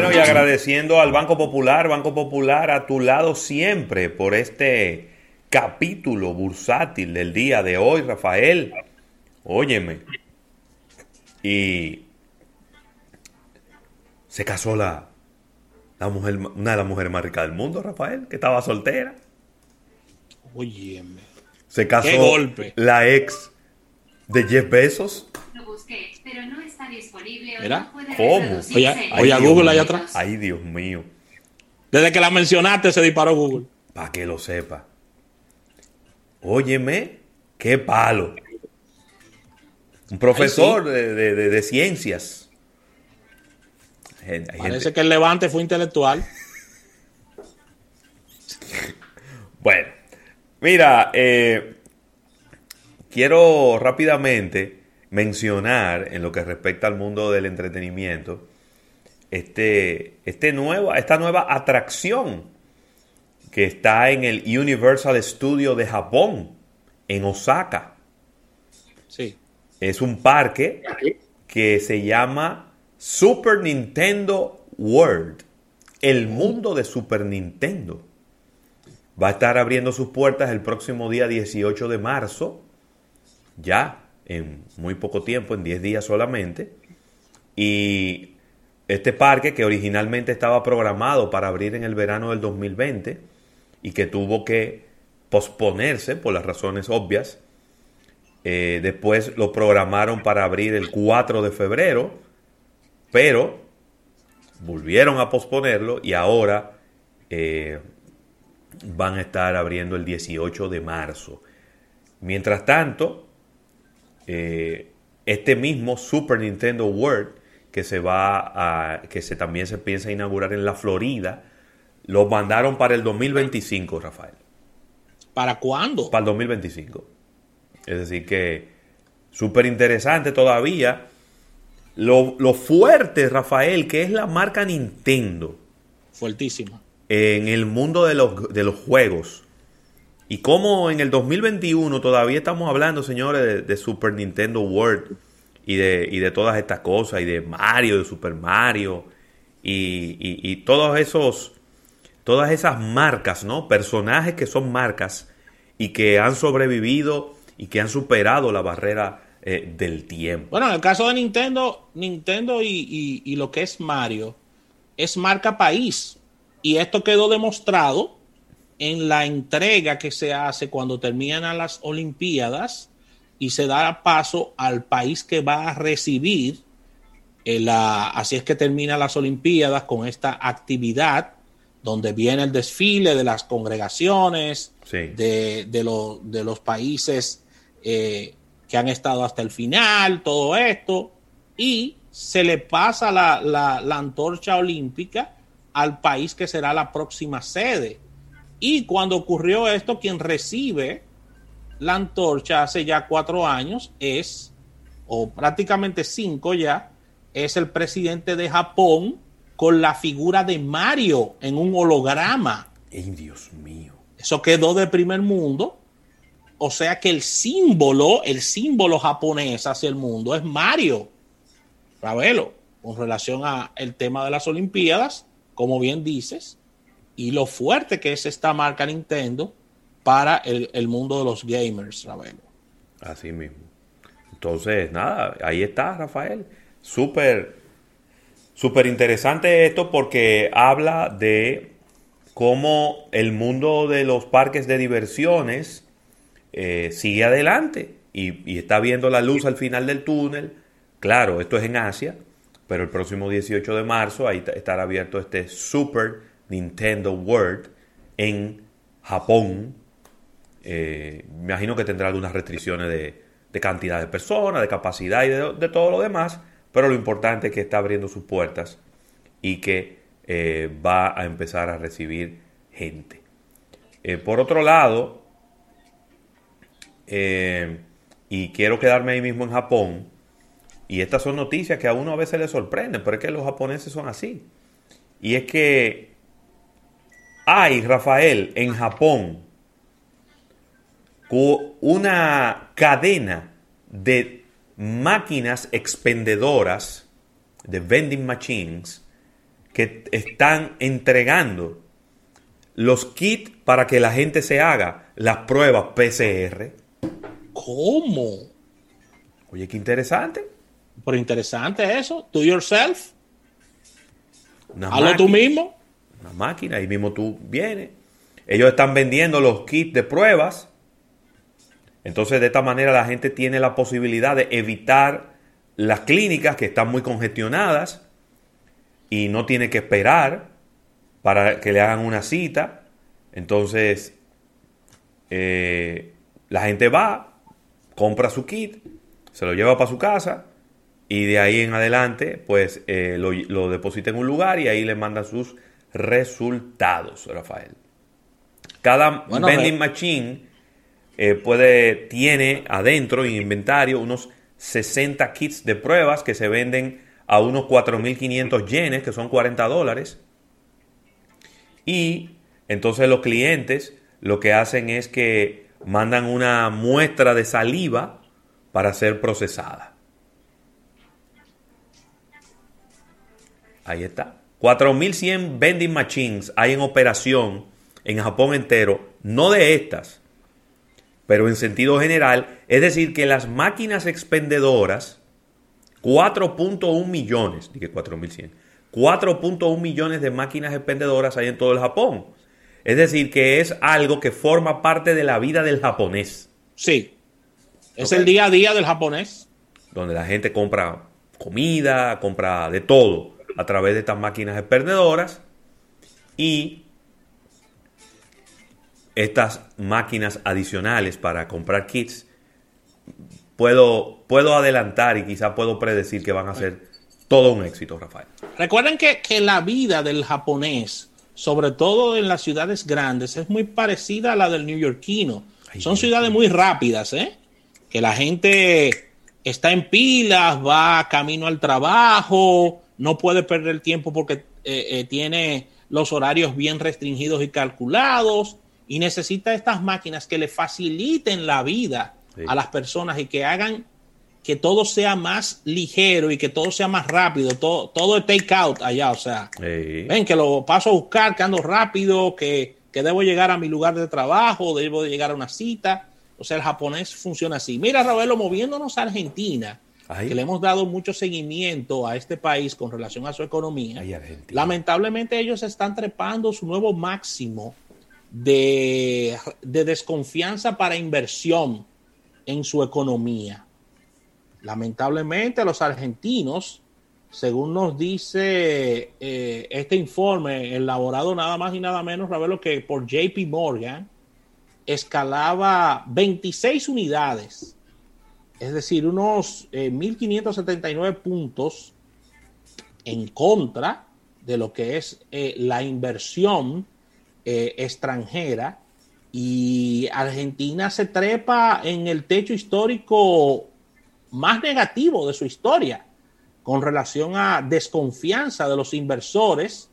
Bueno, y agradeciendo al Banco Popular, Banco Popular a tu lado siempre por este capítulo bursátil del día de hoy, Rafael. Óyeme. Y se casó la, la mujer, una de las mujeres más ricas del mundo, Rafael, que estaba soltera. Óyeme. Se casó Qué golpe. la ex de Jeff Bezos. Pero no está disponible o Mira, no puede ¿cómo? Oye, oye, Google ahí atrás. Ay, Dios mío. Desde que la mencionaste se disparó Google. Para que lo sepa. Óyeme, qué palo. Un profesor de, de- de- de ciencias. Parece gente- que el levante fue intelectual. Bueno, mira, eh, quiero rápidamente mencionar en lo que respecta al mundo del entretenimiento este, este nueva, esta nueva atracción que está en el Universal Studio de Japón, en Osaka. Sí. Es un parque que se llama Super Nintendo World, el mundo de Super Nintendo. Va a estar abriendo sus puertas el próximo día 18 de marzo, ya en muy poco tiempo, en 10 días solamente. Y este parque que originalmente estaba programado para abrir en el verano del 2020 y que tuvo que posponerse por las razones obvias, eh, después lo programaron para abrir el 4 de febrero, pero volvieron a posponerlo y ahora eh, van a estar abriendo el 18 de marzo. Mientras tanto, eh, este mismo Super Nintendo World que se va a, que se también se piensa inaugurar en la Florida, lo mandaron para el 2025, Rafael ¿Para cuándo? para el 2025. Es decir, que súper interesante todavía. Lo, lo fuerte, Rafael, que es la marca Nintendo Fuertísima. en el mundo de los, de los juegos. Y cómo en el 2021 todavía estamos hablando, señores, de, Super Nintendo World y de, todas estas cosas, y de Mario, de Super Mario, y, y- todos esos, todas esas marcas, ¿no? Personajes que son marcas y que han sobrevivido y que han superado la barrera eh, del tiempo. Bueno, en el caso de Nintendo, Nintendo y lo que es Mario es marca país. Y esto quedó demostrado en la entrega que se hace cuando terminan las Olimpiadas y se da paso al país que va a recibir. eh, la- así es que terminan las Olimpiadas con esta actividad donde viene el desfile de las congregaciones, Sí. de, de lo- de los países eh, que han estado hasta el final, todo esto, y se le pasa la, la- la antorcha olímpica al país que será la próxima sede. Y cuando ocurrió esto, quien recibe la antorcha hace ya cuatro años es, o prácticamente cinco ya, es el presidente de Japón con la figura de Mario en un holograma. ¡Ay, Dios mío! Eso quedó de primer mundo. O sea que el símbolo, el símbolo japonés hacia el mundo es Mario. Ravelo, con relación al tema de las Olimpiadas, como bien dices, y lo fuerte que es esta marca Nintendo para el, el mundo de los gamers, Ravelo. Así mismo. Entonces, nada, ahí está, Rafael. Súper, súper interesante esto porque habla de cómo el mundo de los parques de diversiones eh, sigue adelante y, y está viendo la luz al final del túnel. Claro, esto es en Asia, pero el próximo 18 de marzo ahí estará abierto este Super Nintendo World en Japón. Eh, me imagino que tendrá algunas restricciones de, de cantidad de personas, de capacidad y de, todo lo demás, pero lo importante es que está abriendo sus puertas y que eh, va a empezar a recibir gente. Eh, por otro lado, y quiero quedarme ahí mismo en Japón, y estas son noticias que a uno a veces le sorprenden, pero es que los japoneses son así. Y es que hay, Rafael, en Japón, una cadena de máquinas expendedoras, de vending machines, que están entregando los kits para que la gente se haga las pruebas PCR. ¿Cómo? Oye, qué interesante. Pero interesante eso. Do yourself. Hazlo tú mismo. Una máquina, ahí mismo tú vienes. Ellos están vendiendo los kits de pruebas. Entonces, de esta manera, la gente tiene la posibilidad de evitar las clínicas que están muy congestionadas y no tiene que esperar para que le hagan una cita. Entonces, eh, la gente va, compra su kit, se lo lleva para su casa y de ahí en adelante, pues eh, lo, lo deposita en un lugar y ahí le mandan sus resultados, Rafael. Cada Bueno, vending Re- machine eh, puede, tiene adentro en inventario unos 60 kits de pruebas que se venden a unos 4.500 yenes, que son 40 dólares. Y entonces los clientes lo que hacen es que mandan una muestra de saliva para ser procesada. Ahí está. 4.100 vending machines hay en operación en Japón entero, no de estas, pero en sentido general. Es decir, que las máquinas expendedoras, 4.1 millones, dije 4.100, 4.1 millones de máquinas expendedoras hay en todo el Japón. Es decir, que es algo que forma parte de la vida del japonés, Sí. Es el día a día del japonés. donde la gente compra comida, compra de todo a través de estas máquinas expendedoras y estas máquinas adicionales para comprar kits, puedo, puedo adelantar y quizá puedo predecir que van a ser todo un éxito, Rafael. Recuerden que, que la vida del japonés, sobre todo en las ciudades grandes, es muy parecida a la del neoyorquino. Ay, Son Dios ciudades muy rápidas, ¿eh? Que la gente está en pilas, va camino al trabajo, no puede perder tiempo porque eh, eh, tiene los horarios bien restringidos y calculados y necesita estas máquinas que le faciliten la vida Sí. a las personas y que hagan que todo sea más ligero y que todo sea más rápido, todo, todo es take out allá, o sea, ven que lo paso a buscar, que ando rápido, que, que debo llegar a mi lugar de trabajo, debo de llegar a una cita, o sea, el japonés funciona así. Mira, Ravelo, moviéndonos a Argentina, Ay. que le hemos dado mucho seguimiento a este país con relación a su economía. Ay. Lamentablemente ellos están trepando su nuevo máximo de, de desconfianza para inversión en su economía. Lamentablemente los argentinos, según nos dice eh, este informe elaborado nada más y nada menos, Ravelo, que por JP Morgan, escalaba 26 unidades, es decir, unos eh, 1.579 puntos en contra de lo que es eh, la inversión eh, extranjera. Y Argentina se trepa en el techo histórico más negativo de su historia con relación a desconfianza de los inversores.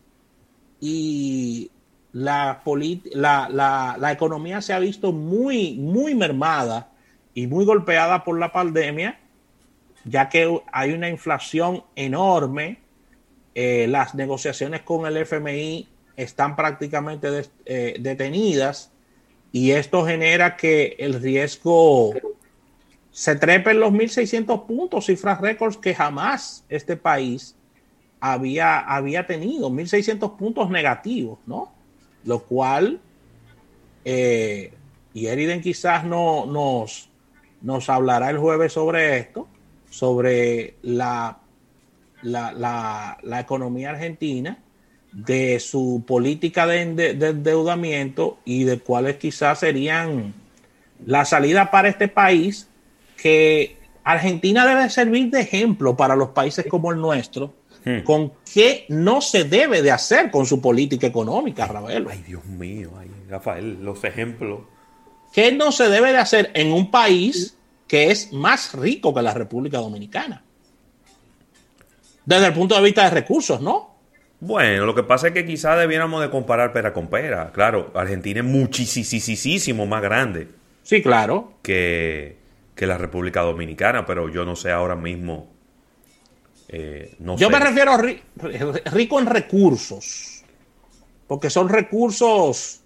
Y la, la, la, la economía se ha visto muy, muy mermada y muy golpeada por la pandemia, ya que hay una inflación enorme, eh, las negociaciones con el FMI están prácticamente eh, detenidas y esto genera que el riesgo se trepe en los 1.600 puntos, cifras récords que jamás este país había, había tenido, 1.600 puntos negativos, ¿no? Lo cual, eh, y Eriden quizás no, nos, nos hablará el jueves sobre esto, sobre la, la, la, la economía argentina, de su política de, ende- de endeudamiento y de cuáles quizás serían la salida para este país, que Argentina debe servir de ejemplo para los países como el nuestro, Hmm. con qué no se debe de hacer con su política económica, Ravelo. Ay, Dios mío, ay, Rafael, los ejemplos. ¿Qué no se debe de hacer en un país que es más rico que la República Dominicana? Desde el punto de vista de recursos, ¿no? Bueno, lo que pasa es que quizás debiéramos de comparar pera con pera. Claro, Argentina es muchísimo más grande Sí, claro. que, que la República Dominicana, pero yo no sé ahora mismo Eh, no Yo sé. me refiero a ri- rico en recursos, porque son recursos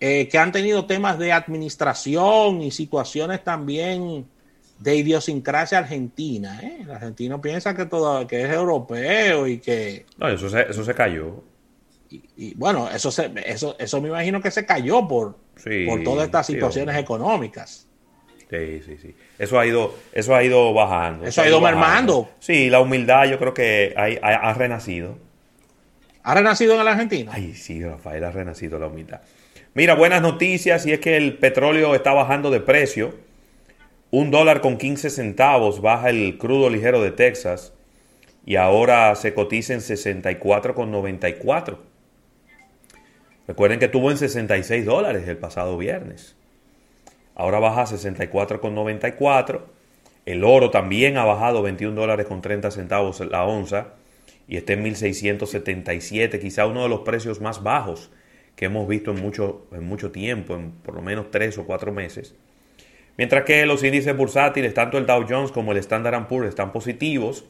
eh, que han tenido temas de administración y situaciones también de idiosincrasia argentina. ¿eh? El argentino piensa que todo que es europeo y que No, eso se, eso se cayó. y, y, bueno eso se, eso eso me imagino que se cayó por Sí, por todas estas situaciones económicas. Sí, sí, sí. Eso ha ido, eso ha ido bajando. Eso ha ido mermando. Sí, la humildad yo creo que ha, ha- ha renacido. ¿Ha renacido en la Argentina? Ay, sí, Rafael, ha renacido la humildad. Mira, buenas noticias y es que el petróleo está bajando de precio. Un dólar con 15 centavos baja el crudo ligero de Texas y ahora se cotiza en 64,94. Recuerden que estuvo en 66 dólares el pasado viernes. Ahora baja a 64,94. El oro también ha bajado 21 dólares con 30 centavos la onza y está en 1677, quizá uno de los precios más bajos que hemos visto en mucho, en mucho tiempo, en por lo menos tres o cuatro meses. Mientras que los índices bursátiles, tanto el Dow Jones como el Standard Poor's están positivos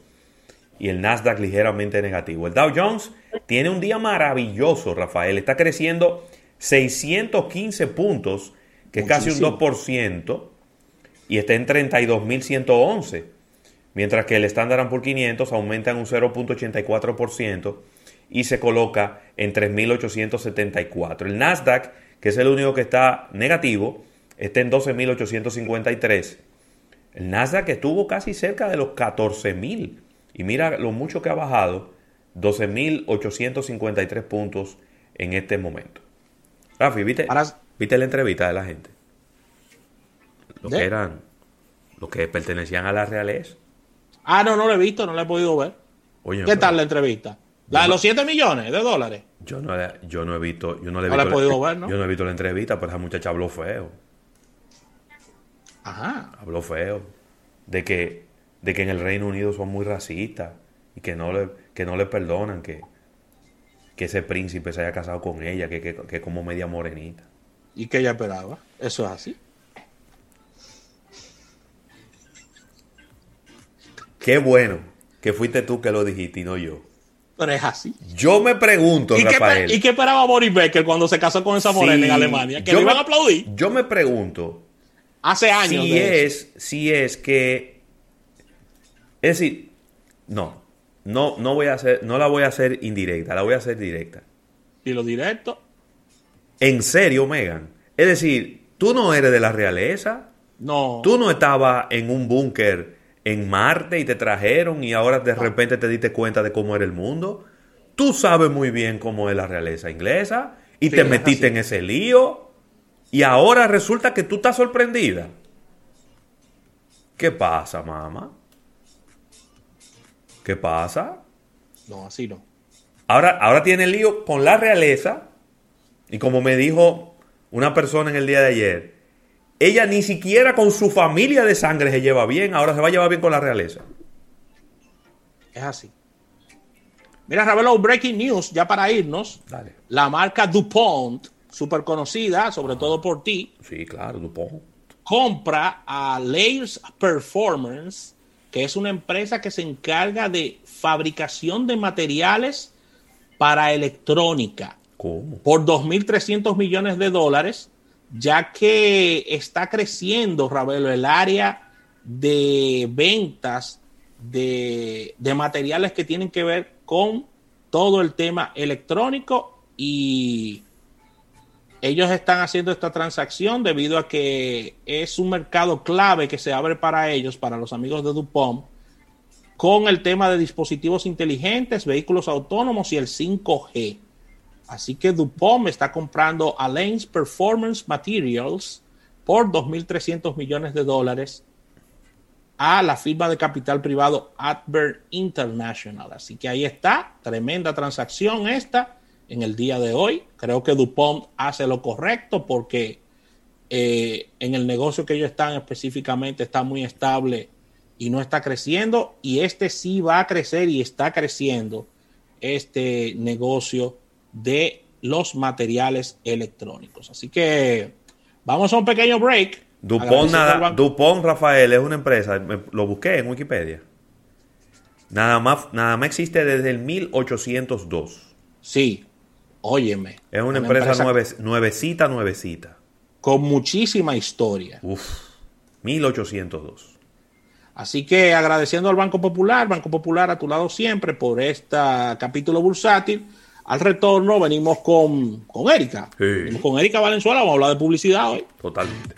y el Nasdaq ligeramente negativo. El Dow Jones tiene un día maravilloso, Rafael. Está creciendo 615 puntos, que es casi un Muchísimo. 2%, y está en 32.111. Mientras que el Standard Poor's 500 aumenta en un 0.84% y se coloca en 3.874. El Nasdaq, que es el único que está negativo, está en 12.853. El Nasdaq estuvo casi cerca de los 14.000 y mira lo mucho que ha bajado, 12.853 puntos en este momento. Rafi, ¿viste, Ahora- ¿viste la entrevista de la gente? Los ¿De? que eran, los que pertenecían a la realeza. Ah, no, no lo he visto, no lo he podido ver. Oye, ¿Qué pero tal la entrevista? La de los 7 millones de dólares. Yo no, la- yo no he visto, yo no le he No la visto he podido ver, ¿no? Yo no he visto la entrevista, pero esa muchacha habló feo. Ajá. Habló feo. De que, de que en el Reino Unido son muy racistas y que no le, que no le perdonan que, que ese príncipe se haya casado con ella, que, que, que como media morenita. ¿Y qué ella esperaba? Eso es así. Qué bueno que fuiste tú que lo dijiste y no yo. Pero es así. Yo me pregunto, ¿Y qué, Rafael. esper- ¿Y qué esperaba Boris Becker cuando se casó con esa morena en Alemania? Que le iban a aplaudir Yo me pregunto hace años. si es, si es que, es decir, no, no, no voy a hacer, no la voy a hacer indirecta, la voy a hacer directa. Y lo directo. En serio, Megan. Es decir, tú no eres de la realeza, No. tú no estabas en un búnker en Marte y te trajeron y ahora de repente te diste cuenta de cómo era el mundo. Tú sabes muy bien cómo es la realeza inglesa y Sí, te metiste en ese lío y ahora resulta que tú estás sorprendida. ¿Qué pasa, mamá? ¿Qué pasa? No, así no. Ahora, ahora tiene lío con la realeza. Y como me dijo una persona en el día de ayer, ella ni siquiera con su familia de sangre se lleva bien, ahora se va a llevar bien con la realeza. Es así. Mira, Ravelo, breaking news, ya para irnos. Dale. La marca DuPont, súper conocida, sobre todo por ti, Sí, claro, Dupont. compra a Layers Performance, que es una empresa que se encarga de fabricación de materiales para electrónica ¿Cómo? por 2.300 millones de dólares, ya que está creciendo, Ravelo, el área de ventas de, de materiales que tienen que ver con todo el tema electrónico y ellos están haciendo esta transacción debido a que es un mercado clave que se abre para ellos, para los amigos de DuPont, con el tema de dispositivos inteligentes, vehículos autónomos y el 5G. Así que DuPont está comprando a Lanes Performance Materials por 2.300 millones de dólares a la firma de capital privado Adver International. Así que ahí está, tremenda transacción esta en el día de hoy. Creo que DuPont hace lo correcto porque eh, en el negocio que ellos están específicamente está muy estable y no está creciendo. Y este sí va a crecer y está creciendo este negocio de los materiales electrónicos. Así que vamos a un pequeño break. Dupont, nada, Dupont, Rafael, es una empresa, lo busqué en Wikipedia. Nada más, nada más existe desde el 1802. Sí, óyeme. Es una, empresa, nuevecita, nuevecita. Con muchísima historia. Uf, 1802. Así que agradeciendo al Banco Popular, Banco Popular a tu lado siempre por este capítulo bursátil. Al retorno venimos con, con Erika. Sí. Con Erika Valenzuela, vamos a hablar de publicidad hoy. Totalmente.